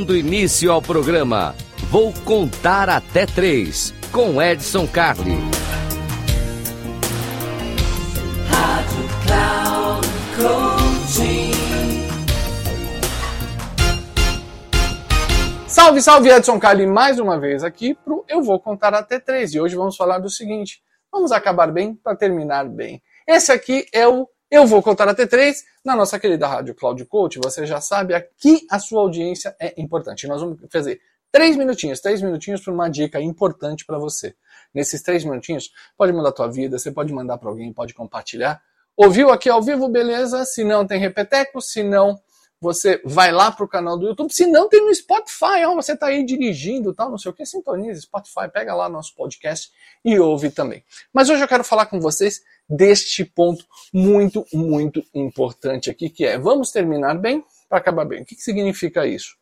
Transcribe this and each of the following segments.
Dando início ao programa, vou contar até três com Edson Carli. Salve, salve Edson Carli mais uma vez aqui pro Eu Vou Contar Até Três. E hoje vamos falar do seguinte: vamos acabar bem para terminar bem. Esse aqui é o Eu Vou Contar Até Três na nossa querida Rádio Cloud Coach. Você já sabe, aqui a sua audiência é importante. Nós vamos fazer três minutinhos, três minutinhos para uma dica importante para você. Nesses três minutinhos, pode mudar a tua vida, você pode mandar para alguém, pode compartilhar. Ouviu aqui ao vivo, beleza? Se não, tem repeteco. Se não, você vai lá para o canal do YouTube. Se não, tem no Spotify. Ó, você está aí dirigindo, tal, não sei o que, sintonize Spotify, pega lá nosso podcast e ouve também. Mas hoje eu quero falar com vocês deste ponto muito, muito importante aqui, que é vamos terminar bem para acabar bem. O que, que significa isso?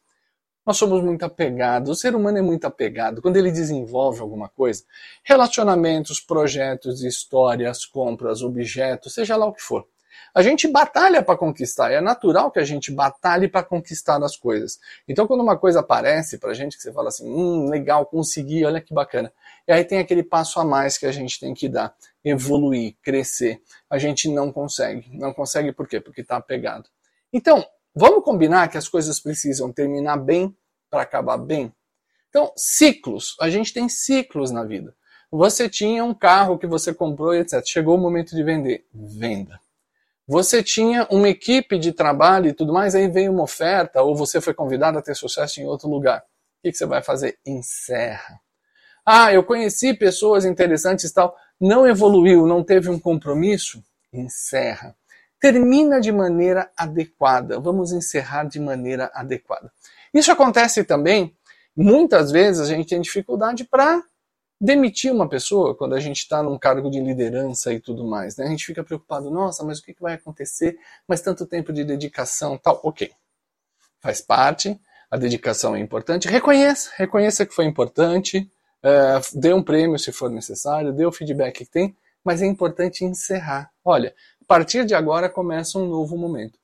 Nós somos muito apegados, o ser humano é muito apegado. Quando ele desenvolve alguma coisa, relacionamentos, projetos, histórias, compras, objetos, seja lá o que for. A gente batalha para conquistar, é natural que a gente batalhe para conquistar as coisas. Então, quando uma coisa aparece para a gente, que você fala assim, hum, legal, consegui, olha que bacana. E aí tem aquele passo a mais que a gente tem que dar, evoluir, crescer. A gente não consegue. Não consegue por quê? Porque está apegado. Então, Vamos combinar que as coisas precisam terminar bem para acabar bem? Então, ciclos. A gente tem ciclos na vida. Você tinha um carro que você comprou e etc. Chegou o momento de vender. Venda. Você tinha uma equipe de trabalho e tudo mais, aí veio uma oferta, ou você foi convidado a ter sucesso em outro lugar. O que você vai fazer? Encerra. Ah, eu conheci pessoas interessantes e tal, não evoluiu, não teve um compromisso? Encerra termina de maneira adequada. Vamos encerrar de maneira adequada. Isso acontece também, muitas vezes a gente tem dificuldade para demitir uma pessoa quando a gente está num cargo de liderança e tudo mais. Né? A gente fica preocupado, nossa, mas o que, vai acontecer? Mas tanto tempo de dedicação, tal. Ok, faz parte, a dedicação é importante. Reconheça, reconheça que foi importante, é, dê um prêmio se for necessário, dê o feedback que tem, mas é importante encerrar. Olha, partir de agora começa um novo momento.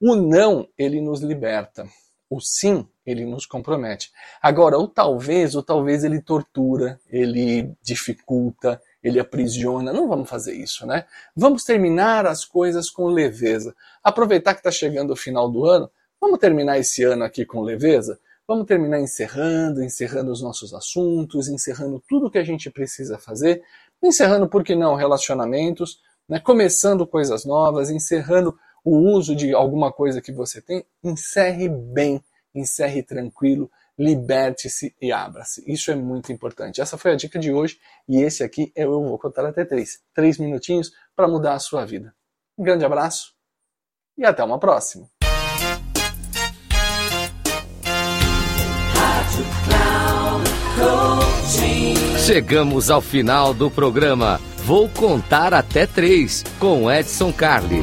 O não, ele nos liberta. O sim, ele nos compromete. Agora, o talvez, o talvez ele tortura, ele dificulta, ele aprisiona. Não vamos fazer isso, né? Vamos terminar as coisas com leveza. Aproveitar que está chegando o final do ano, vamos terminar esse ano aqui com leveza? Vamos terminar encerrando, encerrando os nossos assuntos, encerrando tudo que a gente precisa fazer, encerrando, por que não, relacionamentos, né, começando coisas novas, encerrando o uso de alguma coisa que você tem, encerre bem, encerre tranquilo, liberte-se e abra-se. Isso é muito importante. Essa foi a dica de hoje e esse aqui eu vou contar até três. Três minutinhos para mudar a sua vida. Um grande abraço e até uma próxima. Chegamos ao final do programa. Vou contar até três com Edson Carli.